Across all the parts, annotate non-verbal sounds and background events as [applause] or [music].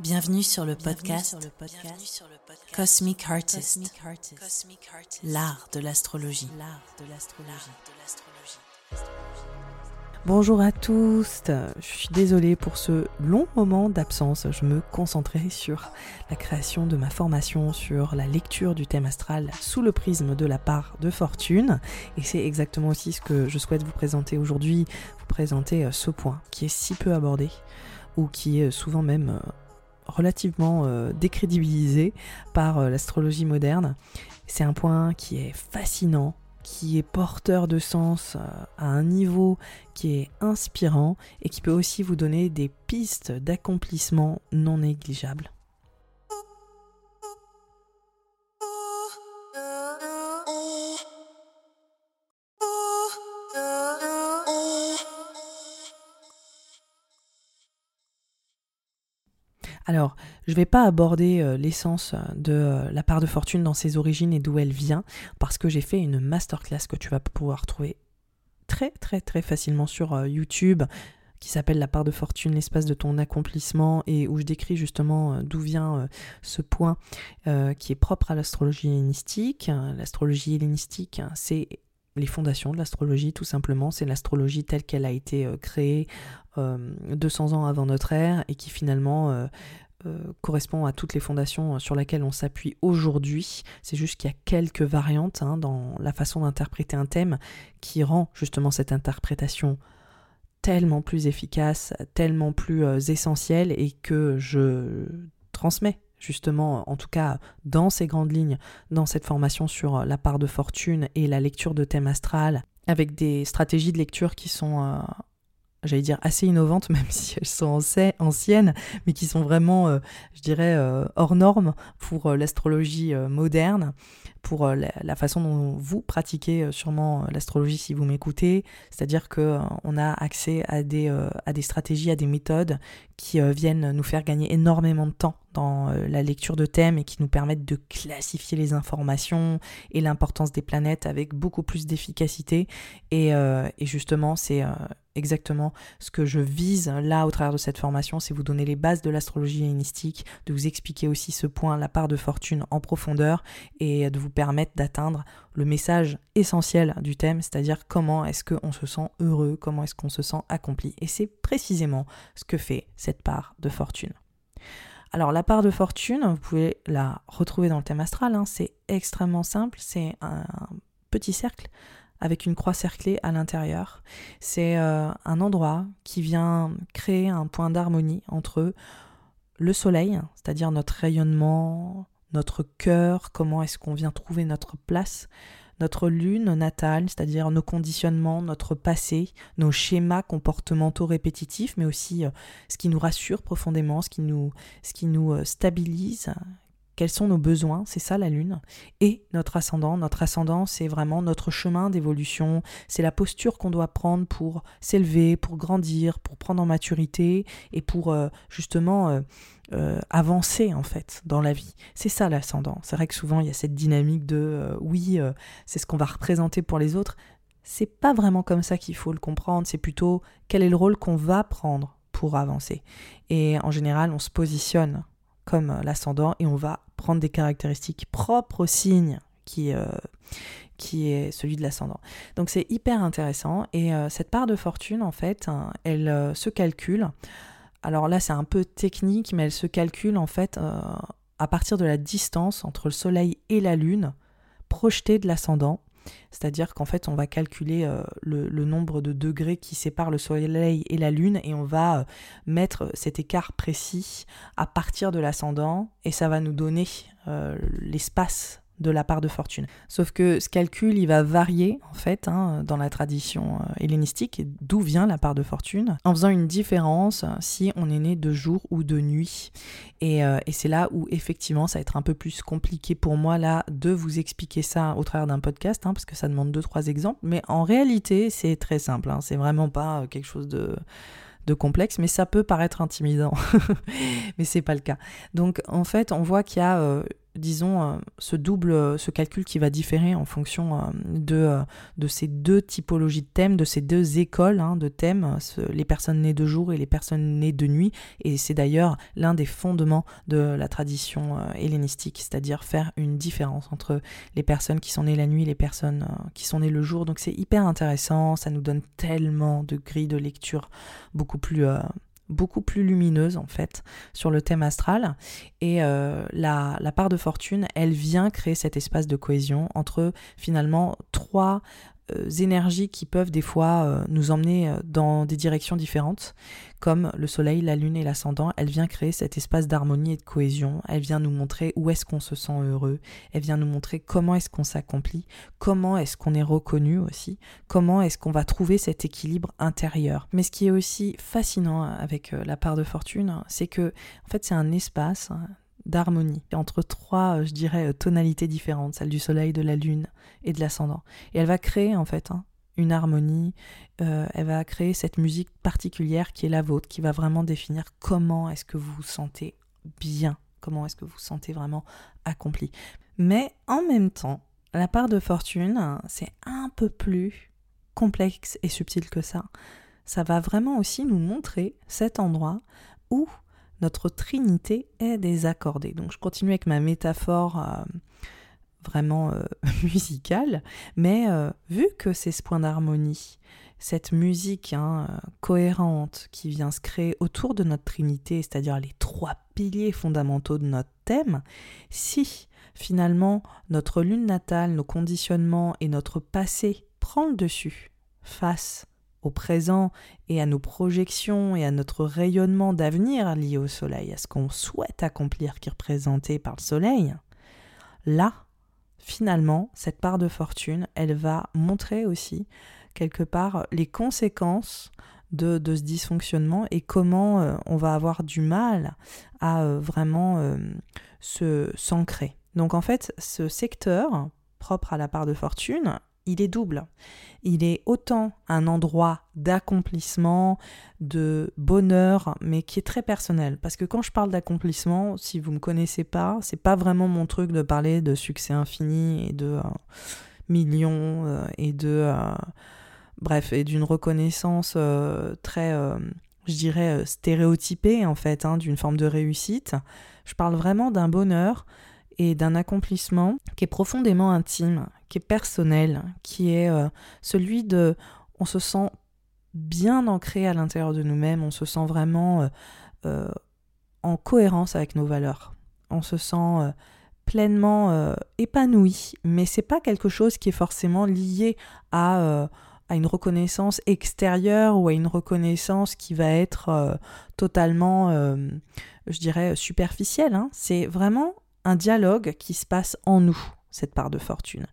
Bienvenue sur le podcast, Cosmic Artist, l'art de l'astrologie. Bonjour à tous, je suis désolée pour ce long moment d'absence. Je me concentrais sur la création de ma formation sur la lecture du thème astral sous le prisme de la part de fortune. Et c'est exactement aussi ce que je souhaite vous présenter aujourd'hui, vous présenter euh, ce point qui est si peu abordé ou qui est souvent même euh, relativement euh, décrédibilisé par euh, l'astrologie moderne. C'est un point qui est fascinant, qui est porteur de sens euh, à un niveau qui est inspirant et qui peut aussi vous donner des pistes d'accomplissement non négligeables. Alors, je ne vais pas aborder euh, l'essence de euh, la part de fortune dans ses origines et d'où elle vient, parce que j'ai fait une masterclass que tu vas pouvoir trouver très très très facilement sur euh, YouTube, qui s'appelle La part de fortune, l'espace de ton accomplissement, et où je décris justement d'où vient ce point qui est propre à l'astrologie hellénistique. L'astrologie hellénistique, c'est les fondations de l'astrologie, tout simplement. C'est l'astrologie telle qu'elle a été créée 200 ans avant notre ère et qui finalement euh, correspond à toutes les fondations euh, sur lesquelles on s'appuie aujourd'hui. C'est juste qu'il y a quelques variantes hein, dans la façon d'interpréter un thème qui rend justement cette interprétation tellement plus efficace, tellement plus euh, essentielle et que je transmets justement, en tout cas dans ces grandes lignes, dans cette formation sur la part de fortune et la lecture de thème astral, avec des stratégies de lecture qui sont j'allais dire assez innovantes, [laughs] même si elles sont anciennes, mais qui sont vraiment, euh, je dirais, euh, hors normes pour euh, l'astrologie moderne, pour la, façon dont vous pratiquez sûrement l'astrologie si vous m'écoutez. C'est-à-dire qu'on a accès à des, à des stratégies, à des méthodes qui viennent nous faire gagner énormément de temps dans la lecture de thèmes et qui nous permettent de classifier les informations et l'importance des planètes avec beaucoup plus d'efficacité. Et, et justement, c'est exactement ce que je vise là au travers de cette formation, c'est vous donner les bases de l'astrologie hellénistique, de vous expliquer aussi ce point, la part de fortune en profondeur et de vous permettre d'atteindre le message essentiel du thème, c'est-à-dire comment est-ce qu'on se sent heureux, comment est-ce qu'on se sent accompli. Et c'est précisément ce que fait cette part de fortune. Alors la part de fortune, vous pouvez la retrouver dans le thème astral, hein. c'est extrêmement simple, c'est un petit cercle avec une croix cerclée à l'intérieur. C'est euh, un endroit qui vient créer un point d'harmonie entre le soleil, c'est-à-dire notre rayonnement, notre cœur, comment est-ce qu'on vient trouver notre place, notre lune natale, c'est-à-dire nos conditionnements, notre passé, nos schémas comportementaux répétitifs, mais aussi euh, ce qui nous rassure profondément, ce qui nous, ce qui nous euh, stabilise, quels sont nos besoins, c'est ça la lune, et notre ascendant. Notre ascendant, c'est vraiment notre chemin d'évolution, c'est la posture qu'on doit prendre pour s'élever, pour grandir, pour prendre en maturité et pour euh, justement euh, euh, avancer en fait dans la vie. C'est ça l'ascendant. C'est vrai que souvent il y a cette dynamique de oui, c'est ce qu'on va représenter pour les autres. C'est pas vraiment comme ça qu'il faut le comprendre, c'est plutôt quel est le rôle qu'on va prendre pour avancer. Et en général, on se positionne comme l'ascendant et on va prendre des caractéristiques propres au signe qui, euh, est celui de l'ascendant. Donc c'est hyper intéressant et euh, cette part de fortune en fait, hein, elle euh, se calcule. Alors là c'est un peu technique mais elle se calcule en fait à partir de la distance entre le soleil et la lune projetée de l'ascendant c'est-à-dire qu'en fait, on va calculer euh, le, nombre de degrés qui séparent le Soleil et la Lune et on va euh, mettre cet écart précis à partir de l'ascendant et ça va nous donner euh, l'espace de la part de fortune. Sauf que ce calcul, il va varier en fait hein, dans la tradition euh, hellénistique, d'où vient la part de fortune, en faisant une différence si on est né de jour ou de nuit. Et, euh, c'est là où effectivement ça va être un peu plus compliqué pour moi là de vous expliquer ça au travers d'un podcast, hein, parce que ça demande deux trois exemples. Mais en réalité, c'est très simple. Hein, c'est vraiment pas quelque chose de complexe, mais ça peut paraître intimidant. [laughs] mais c'est pas le cas. Donc en fait, on voit qu'il y a euh, disons, euh, ce double, euh, ce calcul qui va différer en fonction euh, de, ces deux typologies de thèmes, de ces deux écoles hein, de thèmes, les personnes nées de jour et les personnes nées de nuit. Et c'est d'ailleurs l'un des fondements de la tradition hellénistique, c'est-à-dire faire une différence entre les personnes qui sont nées la nuit et les personnes qui sont nées le jour. Donc c'est hyper intéressant, ça nous donne tellement de grilles de lecture beaucoup plus beaucoup plus lumineuse en fait sur le thème astral. Et euh, la, part de fortune elle vient créer cet espace de cohésion entre finalement trois énergies qui peuvent des fois euh, nous emmener euh, dans des directions différentes, comme le soleil, la lune et l'ascendant. Elle vient créer cet espace d'harmonie et de cohésion. Elle vient nous montrer où est-ce qu'on se sent heureux. Elle vient nous montrer comment est-ce qu'on s'accomplit, comment est-ce qu'on est reconnu aussi, comment est-ce qu'on va trouver cet équilibre intérieur. Mais ce qui est aussi fascinant avec la part de fortune, c'est que en fait c'est un espace d'harmonie entre trois, je dirais, tonalités différentes, celle du soleil, de la lune et de l'ascendant. Et elle va créer en fait hein, une harmonie, euh, elle va créer cette musique particulière qui est la vôtre, qui va vraiment définir comment est-ce que vous vous sentez bien, comment est-ce que vous vous sentez vraiment accompli. Mais en même temps, la part de fortune, c'est un peu plus complexe et subtil que ça. Ça va vraiment aussi nous montrer cet endroit où notre trinité est désaccordée. Donc je continue avec ma métaphore euh, vraiment euh, [laughs] musicale, mais euh, vu que c'est ce point d'harmonie, cette musique hein, cohérente qui vient se créer autour de notre trinité, c'est-à-dire les trois piliers fondamentaux de notre thème, si finalement notre lune natale, nos conditionnements et notre passé prend le dessus face au présent et à nos projections et à notre rayonnement d'avenir lié au soleil, à ce qu'on souhaite accomplir qui est représenté par le soleil, là, finalement, cette part de fortune, elle va montrer aussi quelque part les conséquences de, ce dysfonctionnement et comment euh, on va avoir du mal à euh, vraiment euh, se s'ancrer. Donc en fait, ce secteur propre à la part de fortune, il est double. Il est autant un endroit d'accomplissement, de bonheur, mais qui est très personnel. Parce que quand je parle d'accomplissement, si vous ne me connaissez pas, c'est pas vraiment mon truc de parler de succès infini et de euh, millions euh, et de. Euh, bref, et d'une reconnaissance très, je dirais, stéréotypée en fait, hein, d'une forme de réussite. Je parle vraiment d'un bonheur et d'un accomplissement qui est profondément intime, qui est personnel, qui est euh, celui de on se sent bien ancré à l'intérieur de nous-mêmes, on se sent vraiment euh, euh, en cohérence avec nos valeurs. On se sent pleinement épanoui, mais c'est pas quelque chose qui est forcément lié à à une reconnaissance extérieure ou à une reconnaissance qui va être totalement, je dirais, superficielle. Hein. C'est vraiment un dialogue qui se passe en nous, cette part de fortune.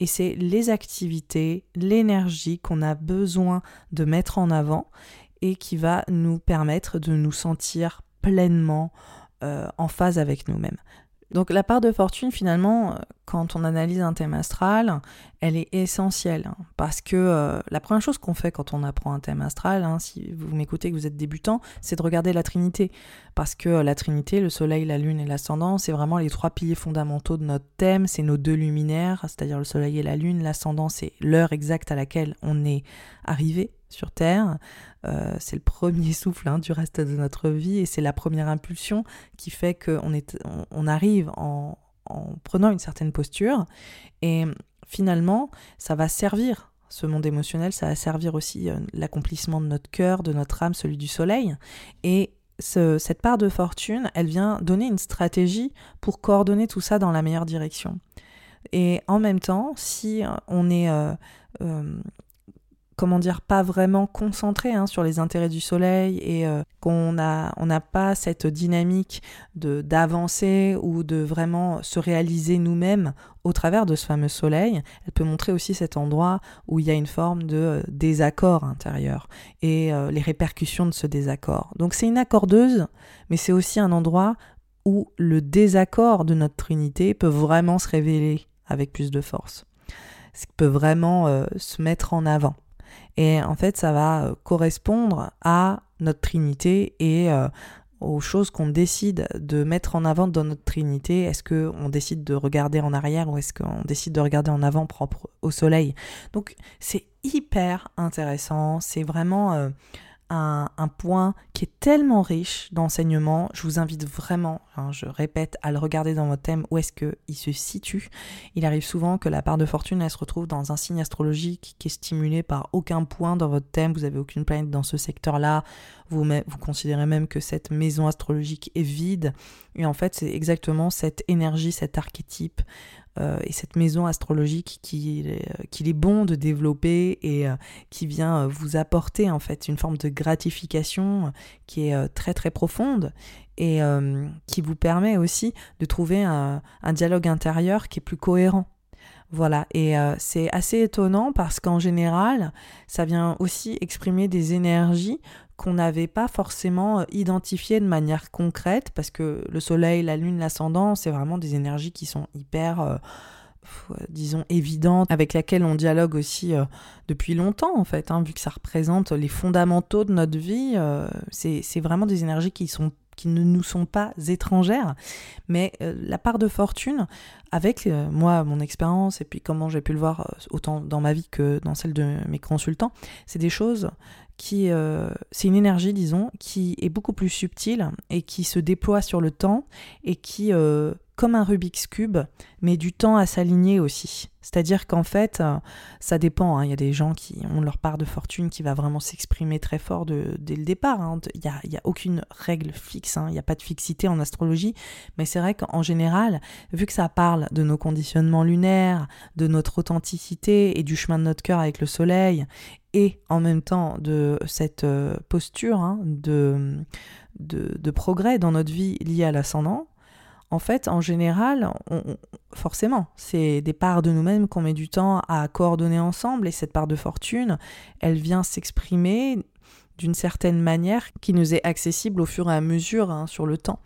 Et c'est les activités, l'énergie qu'on a besoin de mettre en avant et qui va nous permettre de nous sentir pleinement euh, en phase avec nous-mêmes. Donc la part de fortune, finalement, euh, quand on analyse un thème astral, elle est essentielle. Parce que euh, la première chose qu'on fait quand on apprend un thème astral, hein, si vous m'écoutez que vous êtes débutant, c'est de regarder la Trinité. Parce que euh, la Trinité, le Soleil, la Lune et l'Ascendant, c'est vraiment les trois piliers fondamentaux de notre thème. C'est nos deux luminaires, c'est-à-dire le Soleil et la Lune. L'Ascendant, c'est l'heure exacte à laquelle on est arrivé sur Terre. Euh, c'est le premier [laughs] souffle hein, du reste de notre vie et c'est la première impulsion qui fait qu'on on, arrive en, prenant une certaine posture et finalement ça va servir ce monde émotionnel, ça va servir aussi euh, l'accomplissement de notre cœur, de notre âme, celui du soleil et cette part de fortune, elle vient donner une stratégie pour coordonner tout ça dans la meilleure direction. Et en même temps, si on est euh, comment dire, pas vraiment concentré hein, sur les intérêts du soleil et euh, qu'on n'a on pas cette dynamique d'avancer ou de vraiment se réaliser nous-mêmes au travers de ce fameux soleil, elle peut montrer aussi cet endroit où il y a une forme de euh, désaccord intérieur et euh, les répercussions de ce désaccord. Donc c'est une accordeuse, mais c'est aussi un endroit où le désaccord de notre Trinité peut vraiment se révéler avec plus de force, ce peut vraiment se mettre en avant. Et en fait, ça va euh, correspondre à notre Trinité et euh, aux choses qu'on décide de mettre en avant dans notre trinité. Est-ce qu'on décide de regarder en arrière ou est-ce qu'on décide de regarder en avant propre au soleil? Donc c'est hyper intéressant, c'est vraiment... Euh, un, point qui est tellement riche d'enseignements. Je vous invite vraiment, hein, je répète, à le regarder dans votre thème où est-ce qu'il se situe. Il arrive souvent que la part de fortune, elle se retrouve dans un signe astrologique qui est stimulé par aucun point dans votre thème. Vous n'avez aucune planète dans ce secteur-là. Vous, considérez même que cette maison astrologique est vide. Et en fait, c'est exactement cette énergie, cet archétype euh, et cette maison astrologique qu'il est, bon de développer et euh, qui vient euh, vous apporter en fait une forme de gratification qui est très très profonde et qui vous permet aussi de trouver un, dialogue intérieur qui est plus cohérent. Voilà, et c'est assez étonnant parce qu'en général, ça vient aussi exprimer des énergies qu'on n'avait pas forcément euh, identifié de manière concrète, parce que le soleil, la lune, l'ascendant, c'est vraiment des énergies qui sont hyper, euh, disons, évidentes, avec lesquelles on dialogue aussi euh, depuis longtemps, en fait, hein, vu que ça représente les fondamentaux de notre vie. c'est vraiment des énergies qui sont qui ne nous sont pas étrangères, mais la part de fortune, avec moi, mon expérience, et puis comment j'ai pu le voir autant dans ma vie que dans celle de mes consultants, c'est des choses qui euh, c'est une énergie disons qui est beaucoup plus subtile et qui se déploie sur le temps et qui euh, comme un Rubik's cube met du temps à s'aligner aussi c'est-à-dire qu'en fait euh, ça dépend hein. il y a des gens qui ont leur part de fortune qui va vraiment s'exprimer très fort dès le départ hein. il n'y a, a, aucune règle fixe hein. il n'y a pas de fixité en astrologie mais c'est vrai qu'en général vu que ça parle de nos conditionnements lunaires de notre authenticité et du chemin de notre cœur avec le soleil et en même temps de cette euh, posture de, de, progrès dans notre vie liée à l'ascendant, en fait, en général, forcément, c'est des parts de nous-mêmes qu'on met du temps à coordonner ensemble, et cette part de fortune, elle vient s'exprimer d'une certaine manière qui nous est accessible au fur et à mesure hein, sur le temps.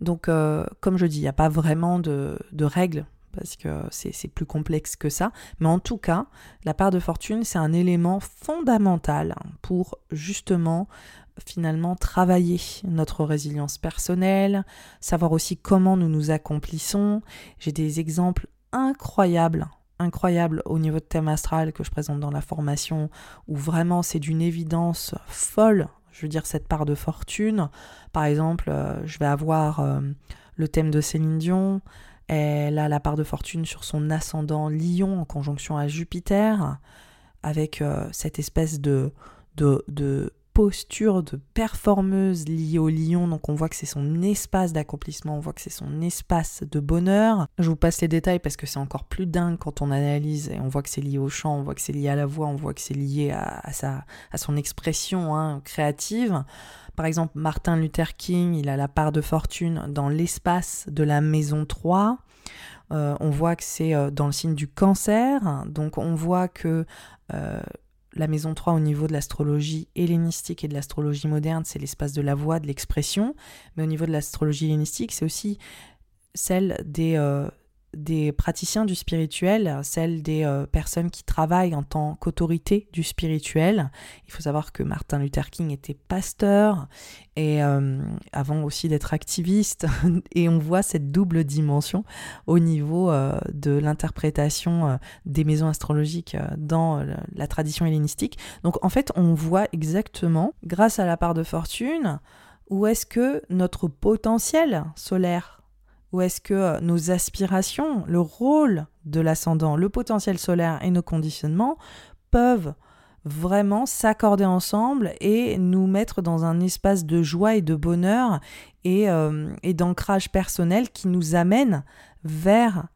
Donc, euh, comme je dis, il n'y a pas vraiment de, de règles parce que c'est plus complexe que ça. Mais en tout cas, la part de fortune, c'est un élément fondamental pour justement finalement travailler notre résilience personnelle, savoir aussi comment nous nous accomplissons. J'ai des exemples incroyables incroyables au niveau de thème astral que je présente dans la formation, où vraiment c'est d'une évidence folle, je veux dire cette part de fortune. Par exemple, euh, je vais avoir euh, le thème de Céline Dion, elle a la part de fortune sur son ascendant Lion en conjonction à Jupiter, avec euh, cette espèce de, de, de, posture de performeuse liée au lion. Donc on voit que c'est son espace d'accomplissement, on voit que c'est son espace de bonheur. Je vous passe les détails parce que c'est encore plus dingue quand on analyse et on voit que c'est lié au chant, on voit que c'est lié à la voix, on voit que c'est lié à, sa, à son expression hein, créative. Par exemple, Martin Luther King, il a la part de fortune dans l'espace de la maison 3. Euh, on voit que c'est euh, dans le signe du cancer. Donc on voit que euh, la maison 3 au niveau de l'astrologie hellénistique et de l'astrologie moderne, c'est l'espace de la voix, de l'expression. Mais au niveau de l'astrologie hellénistique, c'est aussi celle des, des praticiens du spirituel, celle des euh, personnes qui travaillent en tant qu'autorité du spirituel. Il faut savoir que Martin Luther King était pasteur et euh, avant aussi d'être activiste [laughs] et on voit cette double dimension au niveau euh, de l'interprétation des maisons astrologiques dans la tradition hellénistique. Donc en fait, on voit exactement grâce à la part de fortune où est-ce que notre potentiel solaire ou est-ce que euh, nos aspirations, le rôle de l'ascendant, le potentiel solaire et nos conditionnements peuvent vraiment s'accorder ensemble et nous mettre dans un espace de joie et de bonheur et, euh, et d'ancrage personnel qui nous amène vers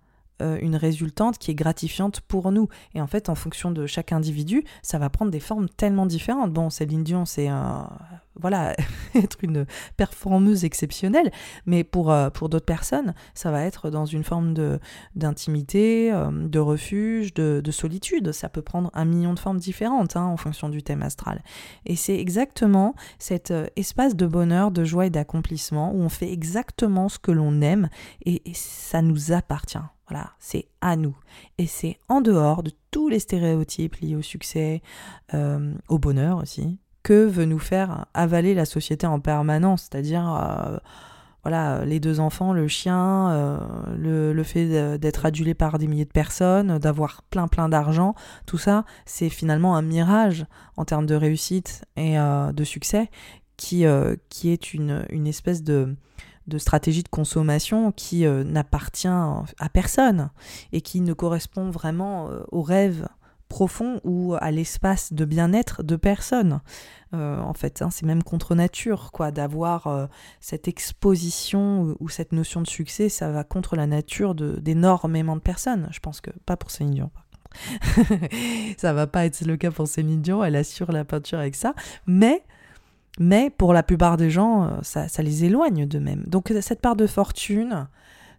euh, une résultante qui est gratifiante pour nous. Et en fait, en fonction de chaque individu, ça va prendre des formes tellement différentes. Bon, Céline Dion, c'est voilà, [laughs] être une performeuse exceptionnelle, mais pour, euh, pour d'autres personnes, ça va être dans une forme d'intimité, euh, de refuge, de, de, solitude. Ça peut prendre un million de formes différentes hein, en fonction du thème astral. Et c'est exactement cet espace de bonheur, de joie et d'accomplissement où on fait exactement ce que l'on aime et ça nous appartient. Voilà, c'est à nous. Et c'est en dehors de tous les stéréotypes liés au succès, euh, au bonheur aussi, que veut nous faire avaler la société en permanence, c'est-à-dire euh, voilà, les deux enfants, le chien, euh, le, fait d'être adulé par des milliers de personnes, d'avoir plein plein d'argent, tout ça, c'est finalement un mirage en termes de réussite et de succès qui, qui est une espèce de, de stratégie de consommation qui n'appartient à personne et qui ne correspond vraiment au rêve profond ou à l'espace de bien-être de personne. Euh, en fait, hein, c'est même contre nature, quoi, d'avoir euh, cette exposition ou, cette notion de succès, ça va contre la nature d'énormément de, personnes. Je pense que pas pour Céline Dion, [laughs] ça va pas être le cas pour Céline Dion, elle assure la peinture avec ça, mais mais pour la plupart des gens, euh, ça, les éloigne d'eux-mêmes. Donc cette part de fortune,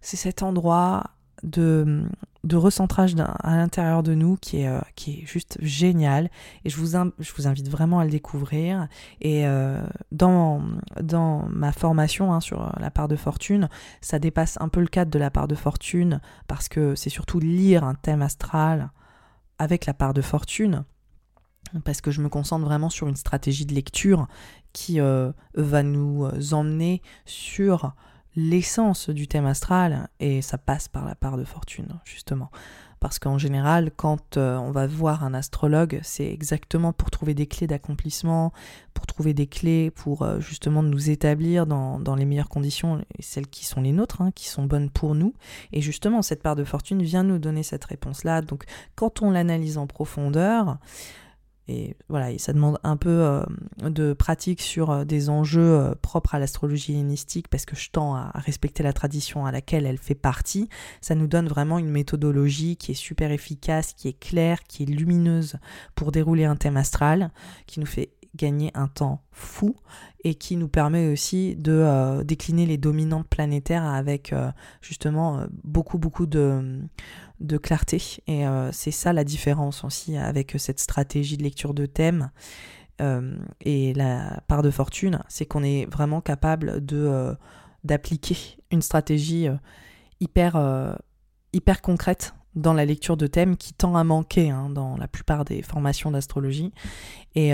c'est cet endroit de, de recentrage à l'intérieur de nous qui est, euh, qui est juste génial. Et je vous, je vous invite vraiment à le découvrir. Et euh, dans, dans ma formation hein, sur la part de fortune, ça dépasse un peu le cadre de la part de fortune parce que c'est surtout lire un thème astral avec la part de fortune parce que je me concentre vraiment sur une stratégie de lecture qui euh, va nous emmener sur l'essence du thème astral et ça passe par la part de fortune, justement. Parce qu'en général, quand euh, on va voir un astrologue, c'est exactement pour trouver des clés d'accomplissement, pour trouver des clés pour euh, justement nous établir dans, les meilleures conditions, celles qui sont les nôtres, hein, qui sont bonnes pour nous. Et justement, cette part de fortune vient nous donner cette réponse-là. Donc, quand on l'analyse en profondeur, et voilà, ça demande un peu euh, de pratique sur euh, des enjeux euh, propres à l'astrologie hellénistique parce que je tends à, respecter la tradition à laquelle elle fait partie. Ça nous donne vraiment une méthodologie qui est super efficace, qui est claire, qui est lumineuse pour dérouler un thème astral, qui nous fait gagner un temps fou et qui nous permet aussi de décliner les dominantes planétaires avec justement beaucoup beaucoup de, de clarté. Et euh, c'est ça la différence aussi avec cette stratégie de lecture de thème. Euh, et la part de fortune, c'est qu'on est vraiment capable de euh, d'appliquer une stratégie hyper, hyper concrète dans la lecture de thème qui tend à manquer hein, dans la plupart des formations d'astrologie. Et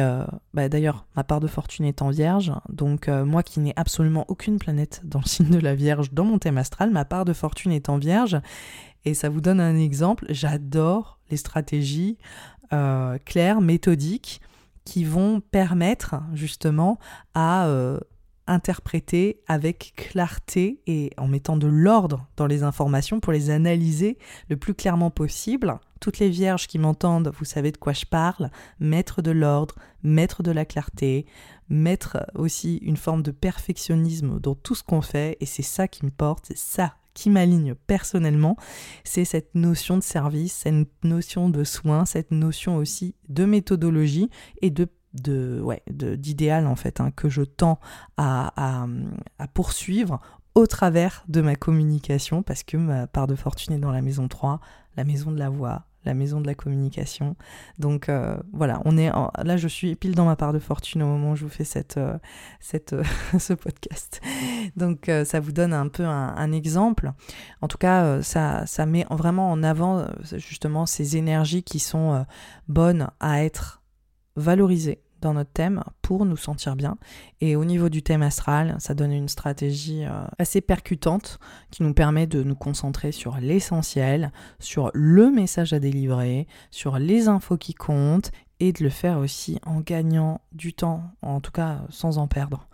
bah, d'ailleurs, ma part de fortune est en vierge, donc moi qui n'ai absolument aucune planète dans le signe de la vierge dans mon thème astral, ma part de fortune est en vierge. Et ça vous donne un exemple. J'adore les stratégies euh, claires, méthodiques, qui vont permettre justement à euh, interpréter avec clarté et en mettant de l'ordre dans les informations pour les analyser le plus clairement possible. Toutes les vierges qui m'entendent, vous savez de quoi je parle, mettre de l'ordre, mettre de la clarté, mettre aussi une forme de perfectionnisme dans tout ce qu'on fait, et c'est ça qui me porte, c'est ça qui m'aligne personnellement, c'est cette notion de service, cette notion de soin, cette notion aussi de méthodologie et de d'idéal en fait hein, que je tends à, à, poursuivre au travers de ma communication parce que ma part de fortune est dans la maison 3, la maison de la voix, la maison de la communication. Donc euh, voilà, on est là je suis pile dans ma part de fortune au moment où je vous fais cette, euh, euh, [laughs] ce podcast. Donc ça vous donne un peu un, exemple. En tout cas, ça, ça met vraiment en avant justement ces énergies qui sont bonnes à être valorisées dans notre thème pour nous sentir bien. Et au niveau du thème astral, ça donne une stratégie euh, assez percutante qui nous permet de nous concentrer sur l'essentiel, sur le message à délivrer, sur les infos qui comptent et de le faire aussi en gagnant du temps, en tout cas sans en perdre.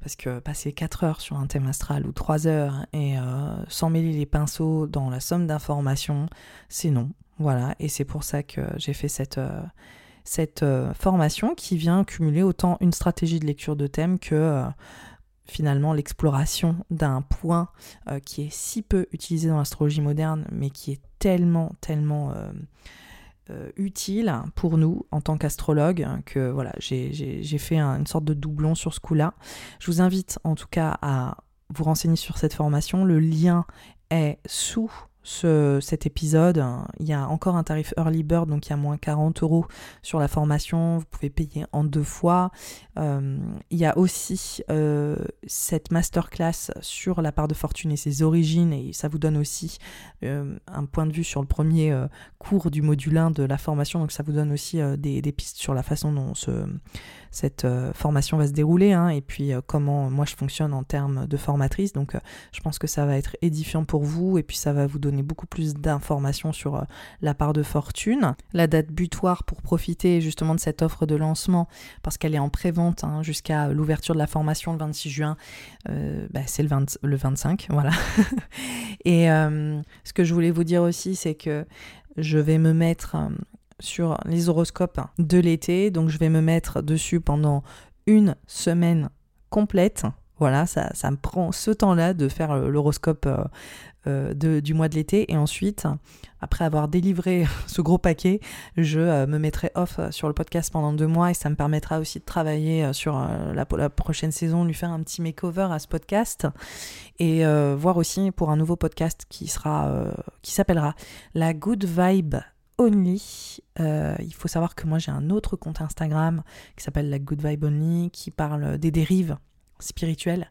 Parce que passer 4 heures sur un thème astral ou 3 heures et euh, sans mêler les pinceaux dans la somme d'informations, c'est non. Voilà, et c'est pour ça que j'ai fait cette, euh, cette euh, formation qui vient cumuler autant une stratégie de lecture de thème que euh, finalement l'exploration d'un point euh, qui est si peu utilisé dans l'astrologie moderne, mais qui est tellement, tellement utile pour nous en tant qu'astrologue que voilà, j'ai fait une sorte de doublon sur ce coup-là. Je vous invite en tout cas à vous renseigner sur cette formation. Le lien est sous cet épisode. Il y a encore un tarif early bird, donc il y a moins 40 euros sur la formation. Vous pouvez payer en deux fois. Euh, il y a aussi euh, cette masterclass sur la part de fortune et ses origines, et ça vous donne aussi euh, un point de vue sur le premier cours du module 1 de la formation. Donc ça vous donne aussi des, pistes sur la façon dont se cette euh, formation va se dérouler hein, et puis euh, comment moi je fonctionne en termes de formatrice. Donc je pense que ça va être édifiant pour vous et puis ça va vous donner beaucoup plus d'informations sur la part de fortune. La date butoir pour profiter justement de cette offre de lancement parce qu'elle est en pré-vente hein, jusqu'à l'ouverture de la formation le 26 juin, bah, c'est le, le 25, [laughs] voilà. et ce que je voulais vous dire aussi, c'est que je vais me mettre euh, sur les horoscopes de l'été. Donc je vais me mettre dessus pendant une semaine complète. Voilà, ça, ça me prend ce temps-là de faire l'horoscope euh, euh, du mois de l'été. Et ensuite, après avoir délivré [laughs] ce gros paquet, je me mettrai off sur le podcast pendant deux mois et ça me permettra aussi de travailler sur la, la, prochaine saison, lui faire un petit makeover à ce podcast et voir aussi pour un nouveau podcast qui sera, qui s'appellera La Good Vibe Only. Euh, il faut savoir que moi j'ai un autre compte Instagram qui s'appelle la Good Vibe Only qui parle des dérives spirituelles,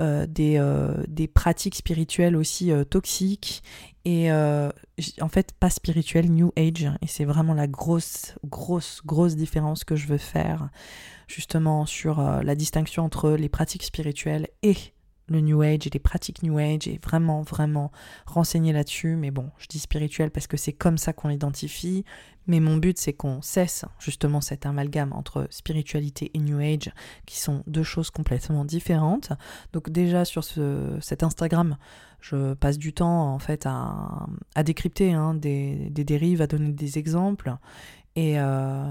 euh, des, euh, des, pratiques spirituelles aussi toxiques et en fait pas spirituelles, New Age. Et c'est vraiment la grosse, grosse, grosse différence que je veux faire justement sur la distinction entre les pratiques spirituelles et le New Age et les pratiques New Age et vraiment, vraiment renseigner là-dessus. Mais bon, je dis spirituel parce que c'est comme ça qu'on l'identifie. Mais mon but, c'est qu'on cesse justement cet amalgame entre spiritualité et New Age, qui sont deux choses complètement différentes. Donc déjà sur ce, cet Instagram, je passe du temps en fait à, décrypter hein, des, des, dérives, à donner des exemples et euh,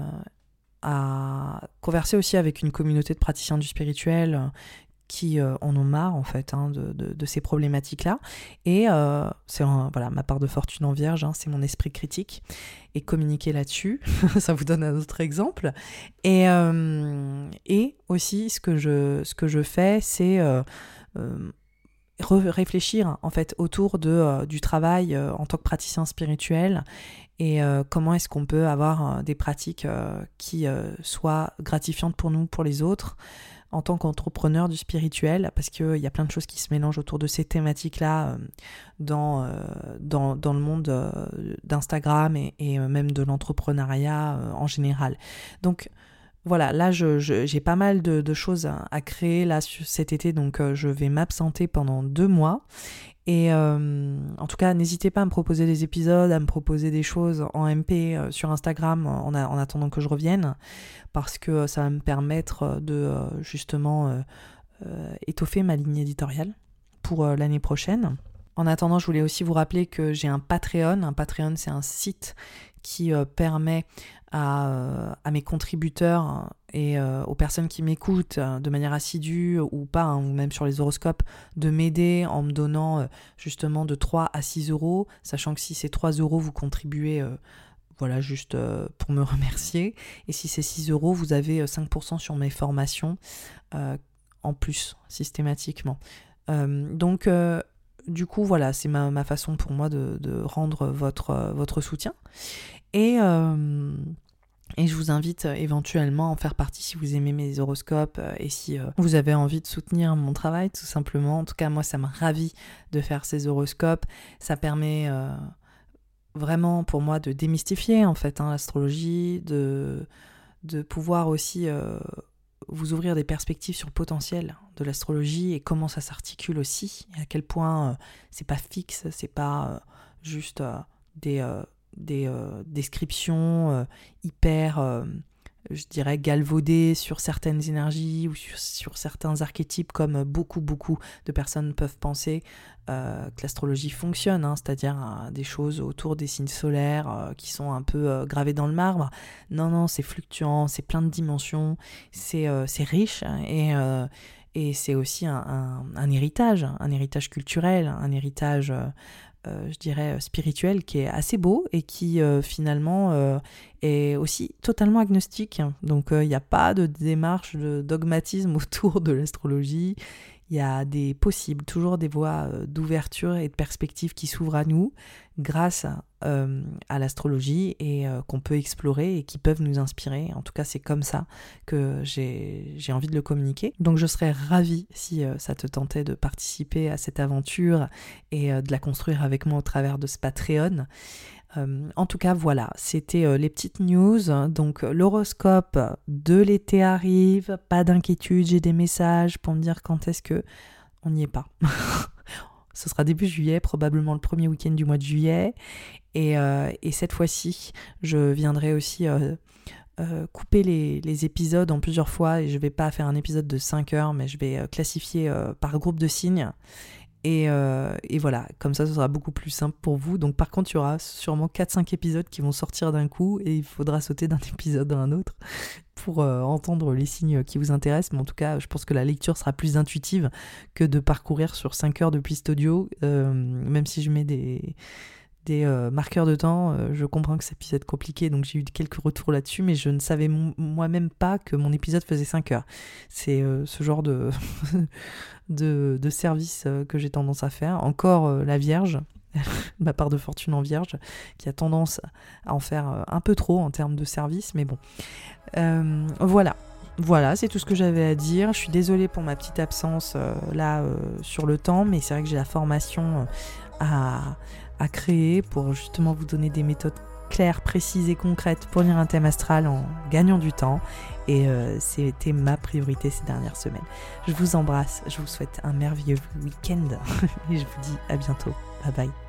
à converser aussi avec une communauté de praticiens du spirituel qui euh, en ont marre en fait hein, de, ces problématiques-là. Et euh, c'est voilà ma part de fortune en vierge, hein, c'est mon esprit critique et communiquer là-dessus. [laughs] ça vous donne un autre exemple. Et, euh, et aussi ce que je, ce que je fais, c'est réfléchir en fait autour de, du travail en tant que praticien spirituel et comment est-ce qu'on peut avoir des pratiques qui soient gratifiantes pour nous, pour les autres en tant qu'entrepreneur du spirituel, parce qu'il y a plein de choses qui se mélangent autour de ces thématiques-là euh, dans, euh, dans, le monde euh, d'Instagram et, même de l'entrepreneuriat en général. Donc voilà, là j'ai pas mal de, choses à, créer là cet été, donc je vais m'absenter pendant deux mois et euh, en tout cas, n'hésitez pas à me proposer des épisodes, à me proposer des choses en MP euh, sur Instagram en, en, attendant que je revienne, parce que ça va me permettre de euh, justement étoffer ma ligne éditoriale pour l'année prochaine. En attendant, je voulais aussi vous rappeler que j'ai un Patreon. Un Patreon, c'est un site qui permet à, à, mes contributeurs et euh, aux personnes qui m'écoutent euh, de manière assidue ou pas, hein, ou même sur les horoscopes, de m'aider en me donnant euh, justement de 3 à 6 euros, sachant que si c'est 3 euros, vous contribuez voilà, juste pour me [laughs] remercier. Et si c'est 6 euros, vous avez 5% sur mes formations en plus, systématiquement. donc, du coup, voilà, c'est ma, ma, façon pour moi de, de rendre votre, votre soutien. Et et je vous invite euh, éventuellement à en faire partie si vous aimez mes horoscopes euh, et si euh, vous avez envie de soutenir mon travail, tout simplement. En tout cas, moi, ça me ravit de faire ces horoscopes. Ça permet vraiment pour moi de démystifier en fait hein, l'astrologie, de, de pouvoir aussi vous ouvrir des perspectives sur le potentiel de l'astrologie et comment ça s'articule aussi et à quel point c'est pas fixe, c'est pas juste des des euh, descriptions euh, hyper, euh, je dirais, galvaudées sur certaines énergies ou sur, certains archétypes, comme beaucoup, beaucoup de personnes peuvent penser que l'astrologie fonctionne, hein, c'est-à-dire des choses autour des signes solaires qui sont un peu gravées dans le marbre. Non, non, c'est fluctuant, c'est plein de dimensions, c'est riche hein, et et c'est aussi un, héritage, un héritage culturel, un héritage euh, je dirais, spirituel qui est assez beau et qui euh, finalement euh, est aussi totalement agnostique. Donc il n'y a pas de démarche de dogmatisme [laughs] autour de l'astrologie. Il y a des possibles, toujours des voies d'ouverture et de perspective qui s'ouvrent à nous grâce euh, à l'astrologie et euh, qu'on peut explorer et qui peuvent nous inspirer. En tout cas, c'est comme ça que j'ai envie de le communiquer. Donc je serais ravie si euh, ça te tentait de participer à cette aventure et de la construire avec moi au travers de ce Patreon. En tout cas, voilà, c'était les petites news. Donc, l'horoscope de l'été arrive. Pas d'inquiétude, j'ai des messages pour me dire quand est-ce que on n'y est pas. [laughs] Ce sera début juillet, probablement le premier week-end du mois de juillet. Et, cette fois-ci, je viendrai aussi couper les, épisodes en plusieurs fois. Et je vais pas faire un épisode de 5 heures, mais je vais classifier par groupe de signes. Euh, et, voilà, comme ça, ce sera beaucoup plus simple pour vous. Donc, par contre, il y aura sûrement 4-5 épisodes qui vont sortir d'un coup et il faudra sauter d'un [laughs] épisode à un autre pour euh, entendre les signes qui vous intéressent. Mais en tout cas, je pense que la lecture sera plus intuitive que de parcourir sur 5 heures de piste audio, euh, même si je mets des, des marqueurs de temps. je comprends que ça puisse être compliqué, donc j'ai eu quelques retours là-dessus, mais je ne savais moi-même pas que mon épisode faisait 5 heures. C'est ce genre de, [laughs] de, de service que j'ai tendance à faire. Encore la Vierge, [laughs] ma part de fortune en Vierge, qui a tendance à en faire un peu trop en termes de service, mais bon. voilà. Voilà, c'est tout ce que j'avais à dire. Je suis désolée pour ma petite absence là sur le temps, mais c'est vrai que j'ai la formation à créer pour justement vous donner des méthodes claires, précises et concrètes pour lire un thème astral en gagnant du temps. Et euh, c'était ma priorité ces dernières semaines. Je vous embrasse, je vous souhaite un merveilleux week-end [laughs] et je vous dis à bientôt. Bye bye.